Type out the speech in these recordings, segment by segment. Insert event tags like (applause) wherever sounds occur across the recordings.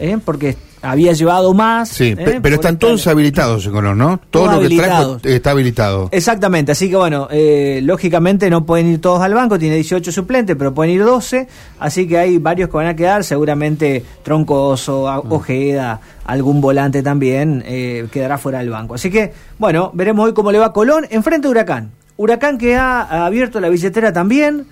¿eh? porque había llevado más. Sí, ¿eh? pe- pero por están todos habilitados, en color, ¿no? Todo Todos lo que trajo está habilitado. Exactamente, así que bueno, eh, lógicamente no pueden ir todos al banco, tiene 18 suplentes, pero pueden ir 12, así que hay varios que van a quedar, seguramente Troncoso, a- Mm. Ojeda, algún volante también eh, quedará fuera del banco. Así que bueno, veremos hoy cómo le va a Colón enfrente de Huracán. Huracán que ha abierto la billetera también,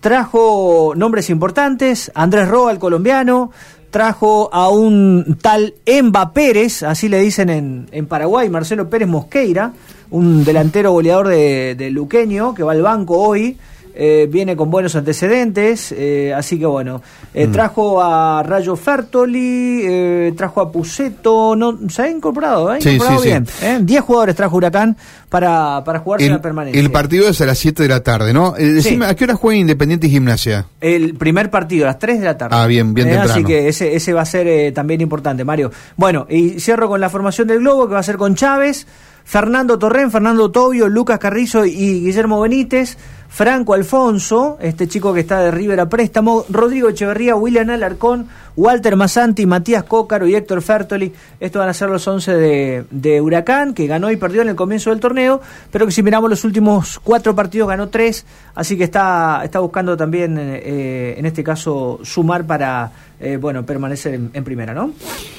trajo nombres importantes, Andrés Roa, el colombiano, trajo a un tal Emba Pérez, así le dicen en, en Paraguay, Marcelo Pérez Mosqueira, un delantero goleador de, de Luqueño, que va al banco hoy, eh, viene con buenos antecedentes, eh, así que bueno, eh, trajo a Rayo Fertoli, eh, trajo a Puceto, no, se ha incorporado, ¿eh? Sí, incorporado sí, sí. bien. ¿eh? 10 jugadores trajo Huracán para, para jugarse El, la permanencia. el partido es a las 7 de la tarde, ¿no? Decime, ¿a qué hora juega Independiente y Gimnasia? El primer partido, a las 3 de la tarde. Ah, bien, bien Eh, Así temprano. que ese, ese va a ser también importante, Mario. Bueno, y cierro con la formación del Globo, que va a ser con Chávez, Fernando Torren, Fernando Tobio, Lucas Carrizo y Guillermo Benítez, Franco Alfonso, este chico que está de River a préstamo, Rodrigo Echeverría, William Alarcón, Walter Masanti, Matías Cócaro y Héctor Fertoli. Estos van a ser los 11 de, de Huracán, que ganó y perdió en el comienzo del torneo, pero que si miramos los últimos cuatro partidos ganó tres, así que está, está buscando también, eh, en este caso, sumar para, eh, bueno, permanecer en, en primera, ¿no?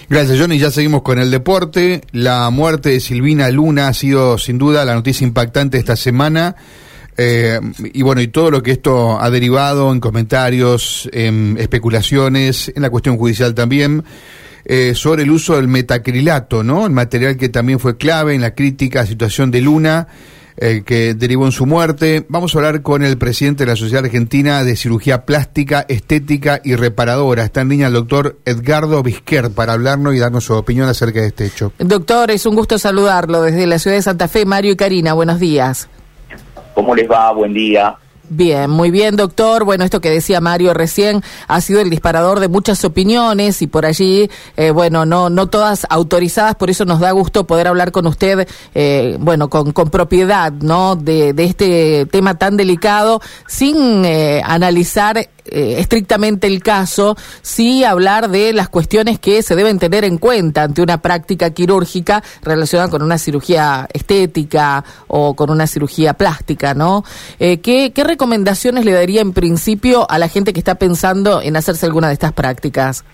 Gracias, Johnny. Ya seguimos con el deporte. La muerte de Silvina Luna ha sido, sin duda, la noticia impactante esta semana. Eh, y bueno, y todo lo que esto ha derivado en comentarios, en especulaciones, en la cuestión judicial también, eh, sobre el uso del metacrilato, ¿no? El material que también fue clave en la crítica situación de Luna, eh, que derivó en su muerte. Vamos a hablar con el presidente de la Sociedad Argentina de Cirugía Plástica, Estética y Reparadora. Está en línea el doctor Edgardo Vizquer para hablarnos y darnos su opinión acerca de este hecho. Doctor, es un gusto saludarlo desde la ciudad de Santa Fe. Mario y Karina, buenos días. ¿Cómo les va? Buen día. Bien, muy bien, doctor. Bueno, esto que decía Mario recién ha sido el disparador de muchas opiniones y por allí, eh, bueno, no, no todas autorizadas, por eso nos da gusto poder hablar con usted, eh, bueno, con, con propiedad, ¿no? De, de este tema tan delicado, sin eh, analizar eh, estrictamente el caso, sí hablar de las cuestiones que se deben tener en cuenta ante una práctica quirúrgica relacionada con una cirugía estética o con una cirugía plástica, ¿no? Eh, ¿qué, ¿Qué recomendaciones le daría en principio a la gente que está pensando en hacerse alguna de estas prácticas?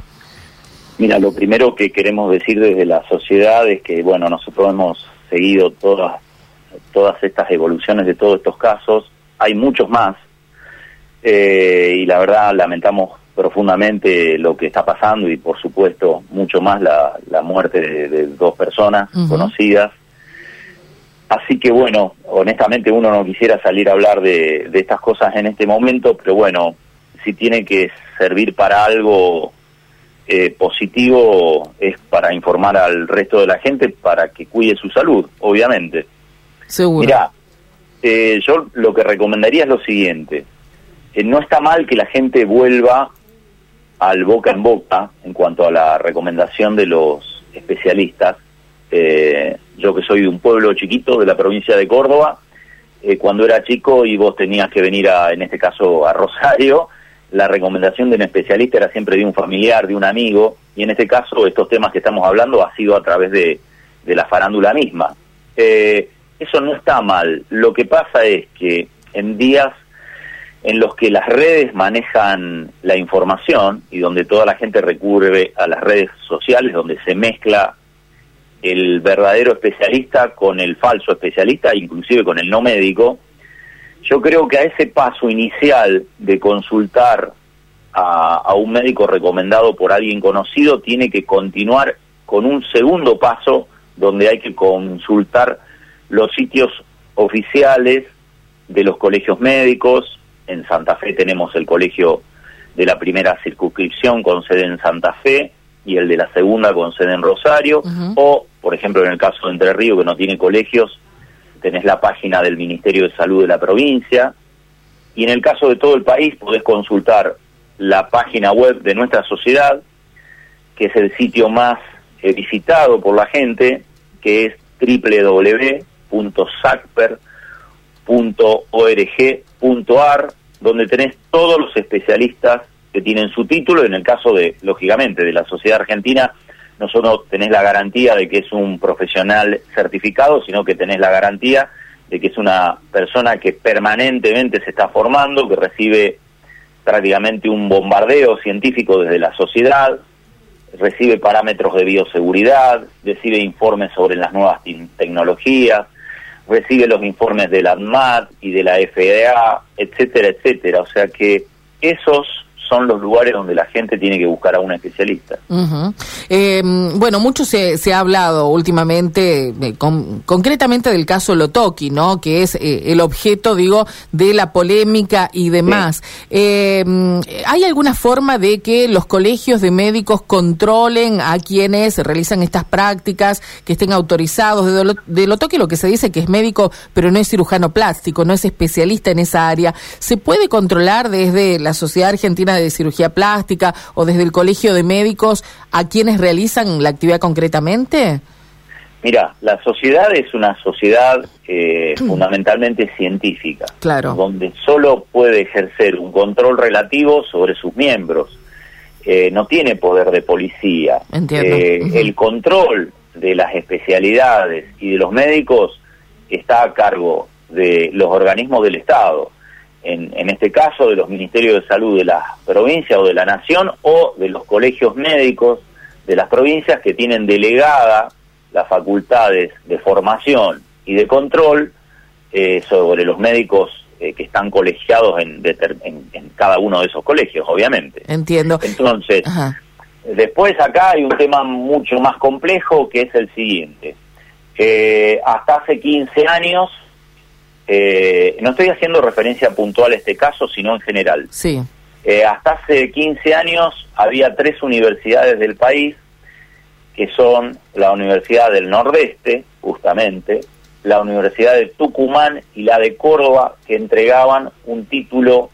Mira, lo primero que queremos decir desde la sociedad es que, bueno, nosotros hemos seguido todas, todas estas evoluciones de todos estos casos. Hay muchos más. Eh, y la verdad lamentamos profundamente lo que está pasando y, por supuesto, mucho más la, la muerte de, de dos personas conocidas. Así que bueno, honestamente uno no quisiera salir a hablar de, de estas cosas en este momento, pero bueno, si tiene que servir para algo eh, positivo es para informar al resto de la gente para que cuide su salud, obviamente. Seguro. Mirá, eh, yo lo que recomendaría es lo siguiente. No está mal que la gente vuelva al boca en boca en cuanto a la recomendación de los especialistas. Eh, yo que soy de un pueblo chiquito de la provincia de Córdoba, eh, cuando era chico y vos tenías que venir a, en este caso, a Rosario, la recomendación de un especialista era siempre de un familiar, de un amigo, y en este caso estos temas que estamos hablando ha sido a través de, de la farándula misma. Eh, eso no está mal. Lo que pasa es que en días en los que las redes manejan la información y donde toda la gente recurre a las redes sociales, donde se mezcla el verdadero especialista con el falso especialista, inclusive con el no médico, yo creo que a ese paso inicial de consultar a, a un médico recomendado por alguien conocido tiene que continuar con un segundo paso donde hay que consultar los sitios oficiales de los colegios médicos. En Santa Fe tenemos el colegio de la primera circunscripción con sede en Santa Fe y el de la segunda con sede en Rosario. O, por ejemplo, en el caso de Entre Ríos, que no tiene colegios, tenés la página del Ministerio de Salud de la provincia. Y en el caso de todo el país, podés consultar la página web de nuestra sociedad, que es el sitio más eh, visitado por la gente, que es www.sacper.org.ar, donde tenés todos los especialistas que tienen su título, en el caso de, lógicamente, de la sociedad argentina, no solo tenés la garantía de que es un profesional certificado, sino que tenés la garantía de que es una persona que permanentemente se está formando, que recibe prácticamente un bombardeo científico desde la sociedad, recibe parámetros de bioseguridad, recibe informes sobre las nuevas tecnologías, recibe los informes de la ANMAT y de la FDA, etcétera, etcétera. O sea que esos son los lugares donde la gente tiene que buscar a un especialista. Eh, bueno, mucho se, se, ha hablado últimamente, eh, concretamente del caso Lotoki, ¿no? Que es eh, el objeto, digo, de la polémica y demás. ¿Hay alguna forma de que los colegios de médicos controlen a quienes realizan estas prácticas, que estén autorizados de, de Lotoki? Lo que se dice que es médico, pero no es cirujano plástico, no es especialista en esa área. ¿Se puede controlar desde la Sociedad Argentina de de cirugía plástica o desde el Colegio de Médicos a quienes realizan la actividad concretamente? Mira, la sociedad es una sociedad eh, fundamentalmente científica, claro. donde solo puede ejercer un control relativo sobre sus miembros. Eh, no tiene poder de policía. Eh, el control de las especialidades y de los médicos está a cargo de los organismos del Estado en, en este caso de los ministerios de salud de la provincia o de la nación o de los colegios médicos de las provincias que tienen delegada las facultades de formación y de control eh, sobre los médicos eh, que están colegiados en, en, cada uno de esos colegios, obviamente. Entiendo. Entonces, después acá hay un tema mucho más complejo que es el siguiente. Eh, hasta hace 15 años eh, no estoy haciendo referencia puntual a este caso, sino en general. Sí. Eh, hasta hace 15 años había tres universidades del país, que son la Universidad del Nordeste, justamente, la Universidad de Tucumán y la de Córdoba, que entregaban un título,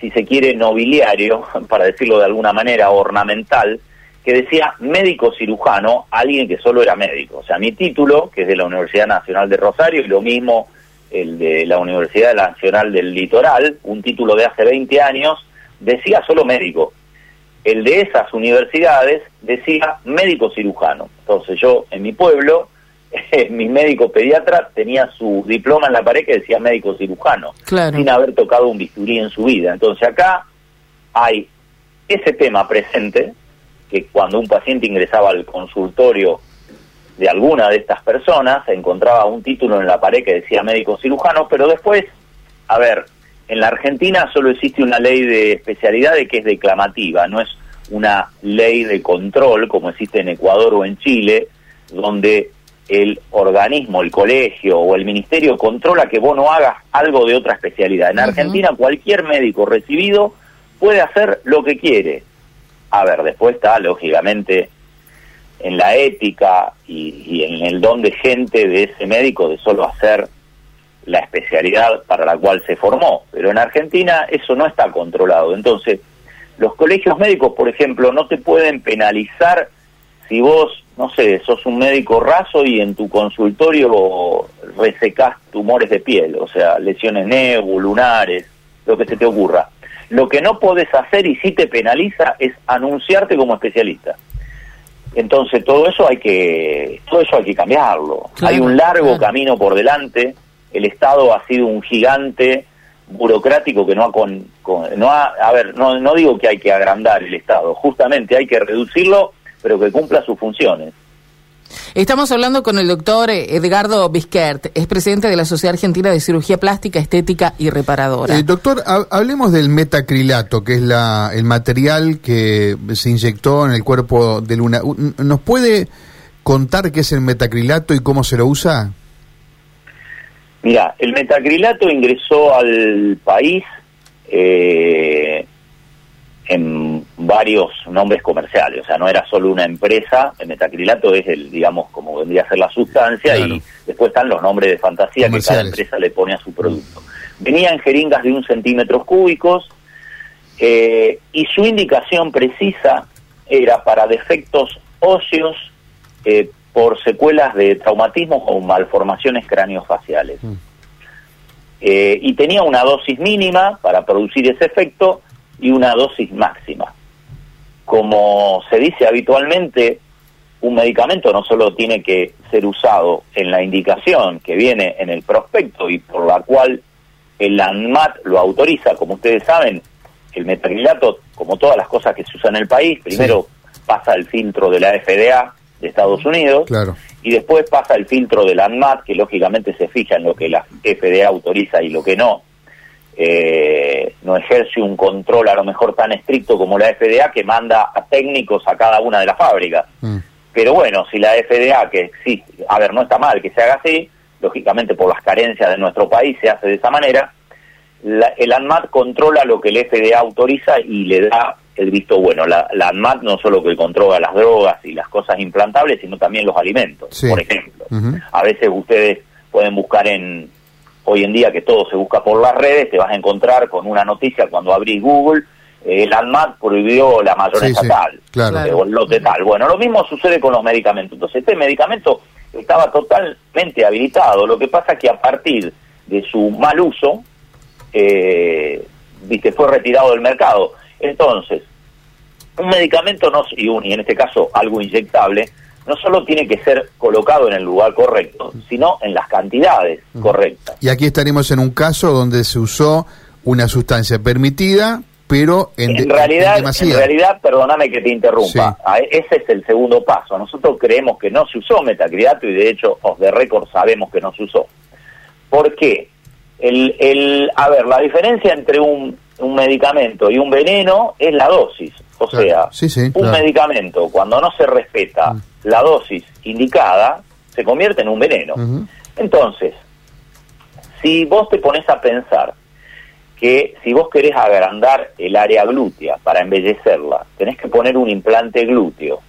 si se quiere, nobiliario, (laughs) para decirlo de alguna manera, ornamental, que decía médico cirujano, alguien que solo era médico. O sea, mi título, que es de la Universidad Nacional de Rosario, y lo mismo el de la Universidad Nacional del Litoral, un título de hace 20 años, decía solo médico. El de esas universidades decía médico cirujano. Entonces yo en mi pueblo, (laughs) mi médico pediatra tenía su diploma en la pared que decía médico cirujano, sin haber tocado un bisturí en su vida. Entonces acá hay ese tema presente, que cuando un paciente ingresaba al consultorio de alguna de estas personas, se encontraba un título en la pared que decía médico cirujano, pero después, a ver, en la Argentina solo existe una ley de especialidades que es declamativa, no es una ley de control como existe en Ecuador o en Chile, donde el organismo, el colegio o el ministerio controla que vos no hagas algo de otra especialidad. En Argentina cualquier médico recibido puede hacer lo que quiere. A ver, después está lógicamente en la ética y, en el don de gente de ese médico de solo hacer la especialidad para la cual se formó. Pero en Argentina eso no está controlado. Entonces, los colegios médicos, por ejemplo, no te pueden penalizar si vos, no sé, sos un médico raso y en tu consultorio resecás tumores de piel, o sea, lesiones lunares, lo que se te ocurra. Lo que no podés hacer y sí te penaliza es anunciarte como especialista. Entonces todo eso hay que todo eso hay que cambiarlo. hay un largo camino por delante. El Estado ha sido un gigante burocrático que no ha con, no ha, a ver, no, no digo que hay que agrandar el Estado, justamente hay que reducirlo, pero que cumpla sus funciones. Estamos hablando con el doctor Edgardo Bisquert, es presidente de la Sociedad Argentina de Cirugía Plástica, Estética y Reparadora. Eh, doctor, hablemos del metacrilato, que es la, el material que se inyectó en el cuerpo de Luna. ¿Nos puede contar qué es el metacrilato y cómo se lo usa? Mira, el metacrilato ingresó al país eh, en varios nombres comerciales, o sea, no era solo una empresa, el metacrilato es el, digamos, como vendría a ser la sustancia y después están los nombres de fantasía que cada empresa le pone a su producto. Venía en jeringas de un centímetro cúbicos eh, y su indicación precisa era para defectos óseos eh, por secuelas de traumatismo o malformaciones craneofaciales. Mm. Eh, y tenía una dosis mínima para producir ese efecto y una dosis máxima. Como se dice habitualmente, un medicamento no solo tiene que ser usado en la indicación que viene en el prospecto y por la cual el ANMAT lo autoriza, como ustedes saben, el metacrilato, como todas las cosas que se usan en el país, primero pasa el filtro de la FDA de Estados Unidos Claro. y después pasa el filtro del ANMAT, que lógicamente se fija en lo que la FDA autoriza y lo que no. Eh, no ejerce un control a lo mejor tan estricto como la FDA que manda a técnicos a cada una de las fábricas. Mm. Pero bueno, si la FDA, que existe, a ver, no está mal que se haga así, lógicamente por las carencias de nuestro país se hace de esa manera, la- el ANMAT controla lo que el FDA autoriza y le da el visto bueno. La, la ANMAT no solo que controla las drogas y las cosas implantables, sino también los alimentos, Sí. por ejemplo. A veces ustedes pueden buscar en, hoy en día que todo se busca por las redes, te vas a encontrar con una noticia cuando abrís Google, eh, el ANMAT prohibió la mayonesa Sí, sí, tal, claro. eh, o el lote tal. Bueno, lo mismo sucede con los medicamentos. Entonces, este medicamento estaba totalmente habilitado. Lo que pasa que a partir de su mal uso, eh, viste, fue retirado del mercado. Entonces, un medicamento no, y, un, y en este caso algo inyectable, no solo tiene que ser colocado en el lugar correcto, sino en las cantidades correctas. Y aquí estaremos en un caso donde se usó una sustancia permitida, pero en, En realidad, en realidad, perdóname que te interrumpa, Sí. a- ese es el segundo paso. Nosotros creemos que no se usó metacrilato y de hecho, os de récord sabemos que no se usó. ¿Por qué? El, el, a ver, la diferencia entre un, un medicamento y un veneno es la dosis. O Claro. sea, Sí, sí, un claro. medicamento, cuando no se respeta Mm. la dosis indicada, se convierte en un veneno. Entonces, si vos te pones a pensar que si vos querés agrandar el área glútea para embellecerla, tenés que poner un implante glúteo,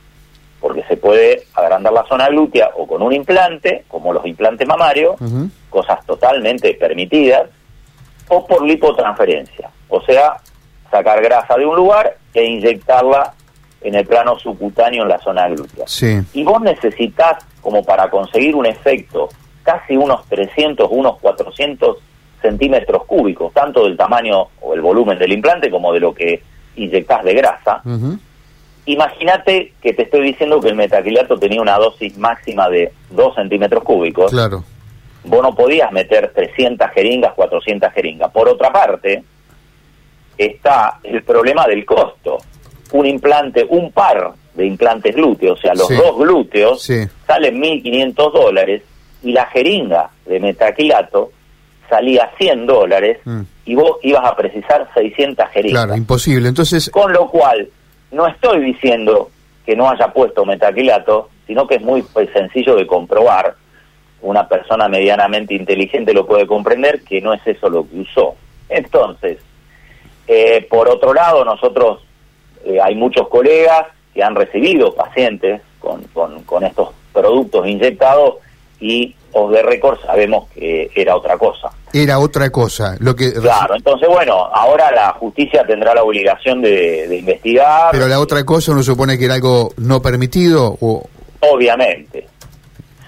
porque se puede agrandar la zona glútea o con un implante, como los implantes mamarios, cosas totalmente permitidas, o por lipotransferencia, o sea, sacar grasa de un lugar e inyectarla en el plano subcutáneo en la zona glútea Sí. y vos necesitas como para conseguir un efecto casi unos 300, unos 400 centímetros cúbicos, tanto del tamaño o el volumen del implante como de lo que inyectás de grasa. Ujú. Imagínate que te estoy diciendo que el metacrilato tenía una dosis máxima de 2 centímetros cúbicos. Claro. Vos no podías meter 300 jeringas, 400 jeringas. Por otra parte, está el problema del costo. Un implante, un par de implantes glúteos, o sea, los Sí. dos glúteos, Sí. salen 1.500 dólares y la jeringa de metaquilato salía 100 dólares Mm. y vos ibas a precisar 600 jeringas. Claro, imposible. Entonces, Con lo cual, no estoy diciendo que no haya puesto metaquilato, sino que es muy pues, sencillo de comprobar. Una persona medianamente inteligente lo puede comprender que no es eso lo que usó. Entonces, eh, por otro lado, nosotros, eh, hay muchos colegas que han recibido pacientes con, con, con estos productos inyectados y os de récord sabemos que era otra cosa. era otra cosa. Lo que Claro, entonces bueno, ahora la justicia tendrá la obligación de, de investigar. Pero la otra cosa uno supone que era algo no permitido o Obviamente.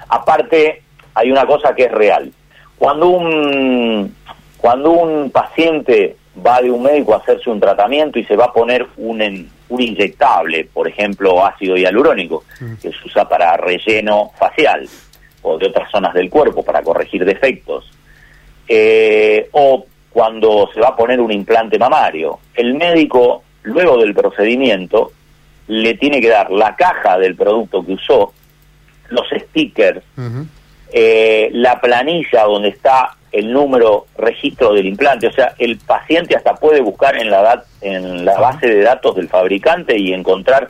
Aparte, hay una cosa que es real. Cuando un, cuando un paciente va de un médico a hacerse un tratamiento y se va a poner un, en- un inyectable, por ejemplo, ácido hialurónico, que se usa para relleno facial o de otras zonas del cuerpo para corregir defectos, eh, o cuando se va a poner un implante mamario, el médico, luego del procedimiento, le tiene que dar la caja del producto que usó, los stickers, eh, la planilla donde está el número registro del implante, o sea, el paciente hasta puede buscar en la dat- en la base de datos del fabricante y encontrar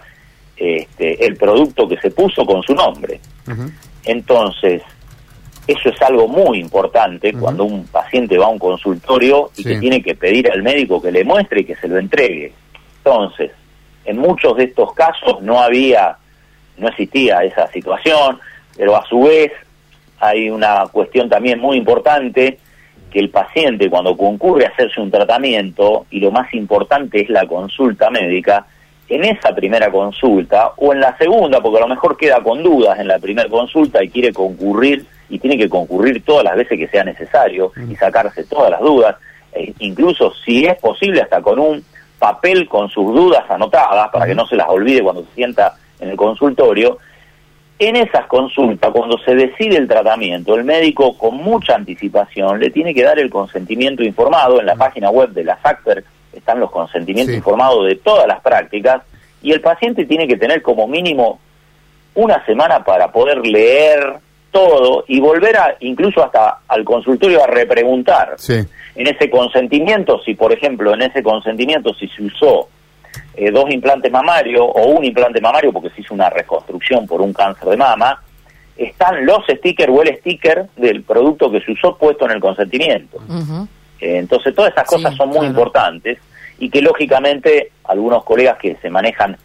este, el producto que se puso con su nombre. Entonces, eso es algo muy importante cuando un paciente va a un consultorio y Sí. que tiene que pedir al médico que le muestre y que se lo entregue. Entonces, en muchos de estos casos no había, no existía esa situación, pero a su vez hay una cuestión también muy importante que el paciente cuando concurre a hacerse un tratamiento, y lo más importante es la consulta médica, en esa primera consulta o en la segunda, porque a lo mejor queda con dudas en la primera consulta y quiere concurrir y tiene que concurrir todas las veces que sea necesario y sacarse todas las dudas, e incluso si es posible hasta con un papel con sus dudas anotadas para que no se las olvide cuando se sienta en el consultorio. En esas consultas, cuando se decide el tratamiento, el médico con mucha anticipación le tiene que dar el consentimiento informado. En la página web de la FACTER están los consentimientos informados de todas las prácticas y el paciente tiene que tener como mínimo una semana para poder leer todo y volver a incluso hasta al consultorio a repreguntar. En ese consentimiento, si por ejemplo en ese consentimiento si se usó eh, dos implantes mamarios o un implante mamario porque se hizo una reconstrucción por un cáncer de mama, están los stickers o el sticker del producto que se usó puesto en el consentimiento. Eh, entonces todas esas cosas son muy importantes y que lógicamente algunos colegas que se manejan,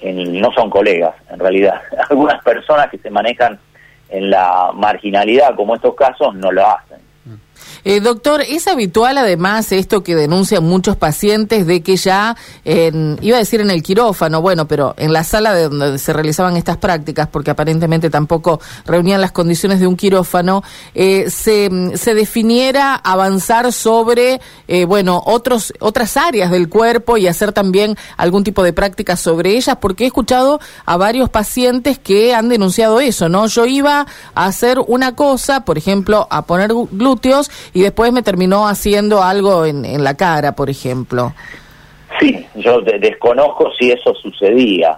en, no son colegas en realidad, (laughs) algunas personas que se manejan en la marginalidad como estos casos no lo hacen. Eh, doctor, ¿es habitual además esto que denuncian muchos pacientes de que ya, en, iba a decir en el quirófano, bueno, pero en la sala de donde se realizaban estas prácticas, porque aparentemente tampoco reunían las condiciones de un quirófano, eh, se, se, definiera avanzar sobre, eh, bueno, otros, otras áreas del cuerpo y hacer también algún tipo de práctica sobre ellas? Porque he escuchado a varios pacientes que han denunciado eso, ¿no? Yo iba a hacer una cosa, por ejemplo, a poner glúteos, y después me terminó haciendo algo en, en la cara, por ejemplo. Sí, yo desconozco si eso sucedía.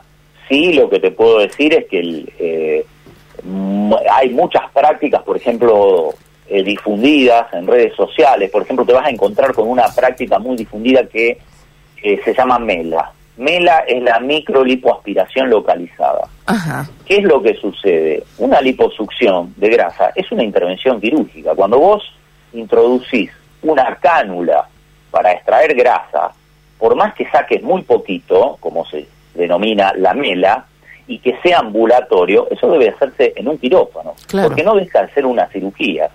Sí, lo que te puedo decir es que eh, hay muchas prácticas, por ejemplo, eh, difundidas en redes sociales. Por ejemplo, te vas a encontrar con una práctica muy difundida que se llama MELA. MELA es la microlipoaspiración localizada. Ajá. ¿Qué es lo que sucede? Una liposucción de grasa es una intervención quirúrgica. Cuando vos introducís una cánula para extraer grasa, por más que saques muy poquito, como se denomina la mela, y que sea ambulatorio, eso debe hacerse en un quirófano, porque no deja de ser una cirugía.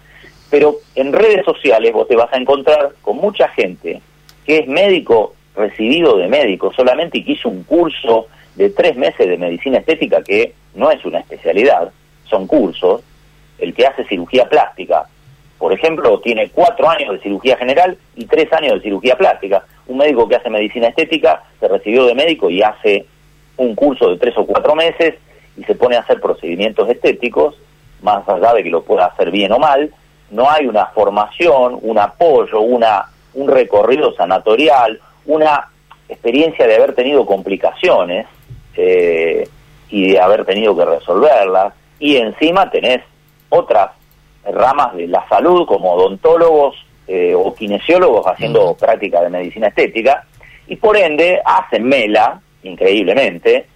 Pero en redes sociales vos te vas a encontrar con mucha gente que es médico recibido de médico solamente y que hizo un curso de tres meses de medicina estética que no es una especialidad, son cursos, el que hace cirugía plástica por ejemplo, tiene cuatro años de cirugía general y tres años de cirugía plástica. Un médico que hace medicina estética se recibió de médico y hace un curso de tres o cuatro meses y se pone a hacer procedimientos estéticos, más allá de que lo pueda hacer bien o mal, no hay una formación, un apoyo, una, un recorrido sanatorial, una experiencia de haber tenido complicaciones eh, y de haber tenido que resolverlas, y encima tenés otras ramas de la salud como odontólogos eh, o kinesiólogos haciendo práctica de medicina estética y por ende hacen mela, increíblemente,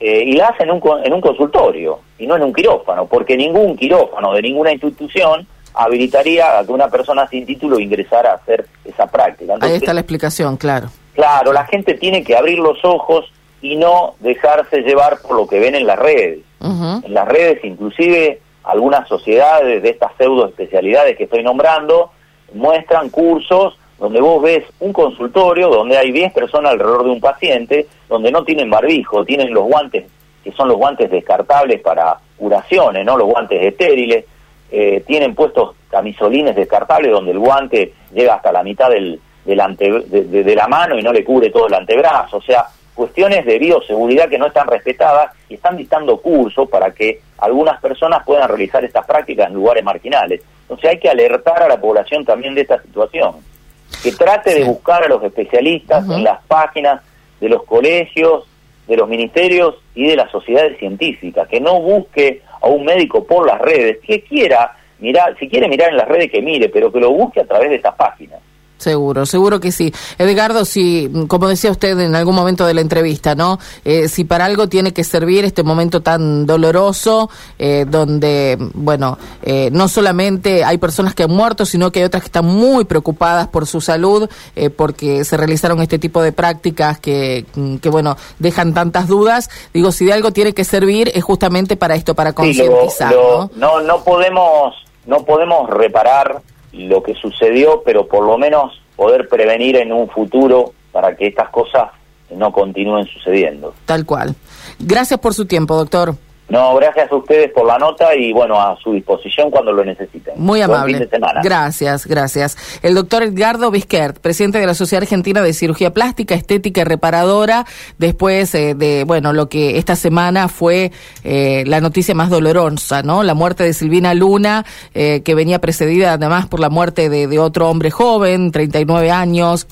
eh, y la hacen en un, en un consultorio y no en un quirófano, porque ningún quirófano de ninguna institución habilitaría a que una persona sin título ingresara a hacer esa práctica. Ahí está la explicación, claro. Claro, la gente tiene que abrir los ojos y no dejarse llevar por lo que ven en las redes. En las redes inclusive algunas sociedades de estas pseudo especialidades que estoy nombrando muestran cursos donde vos ves un consultorio donde hay 10 personas alrededor de un paciente, donde no tienen barbijo, tienen los guantes, que son los guantes descartables para curaciones, ¿no? Los guantes estériles, eh, tienen puestos camisolines descartables donde el guante llega hasta la mitad del, de, de, la mano y no le cubre todo el antebrazo, o sea, cuestiones de bioseguridad que no están respetadas y están dictando cursos para que algunas personas puedan realizar estas prácticas en lugares marginales. Entonces hay que alertar a la población también de esta situación, que trate de buscar a los especialistas en las páginas de los colegios, de los ministerios y de las sociedades científicas, que no busque a un médico por las redes, que quiera mirar, si quiere mirar en las redes que mire, pero que lo busque a través de estas páginas. Seguro, seguro que sí. Edgardo, si, como decía usted en algún momento de la entrevista, ¿no? Eh, si para algo tiene que servir este momento tan doloroso, eh, donde, bueno, eh, no solamente hay personas que han muerto, sino que hay otras que están muy preocupadas por su salud, porque se realizaron este tipo de prácticas que, que, bueno, dejan tantas dudas. Digo, si de algo tiene que servir, es justamente para esto, para concientizar, ¿no? No, no podemos, no podemos reparar lo que sucedió, pero por lo menos poder prevenir en un futuro para que estas cosas no continúen sucediendo. Tal cual. Gracias por su tiempo, doctor. No, gracias a ustedes por la nota y bueno, a su disposición cuando lo necesiten. Muy Buen amable. fin de semana. Gracias, gracias. El doctor Edgardo Vizquert, presidente de la Sociedad Argentina de Cirugía Plástica, Estética y Reparadora, después eh, de, bueno, lo que esta semana fue eh, la noticia más dolorosa, ¿no? La muerte de Silvina Luna, eh, que venía precedida además por la muerte de, de otro hombre joven, 39 años,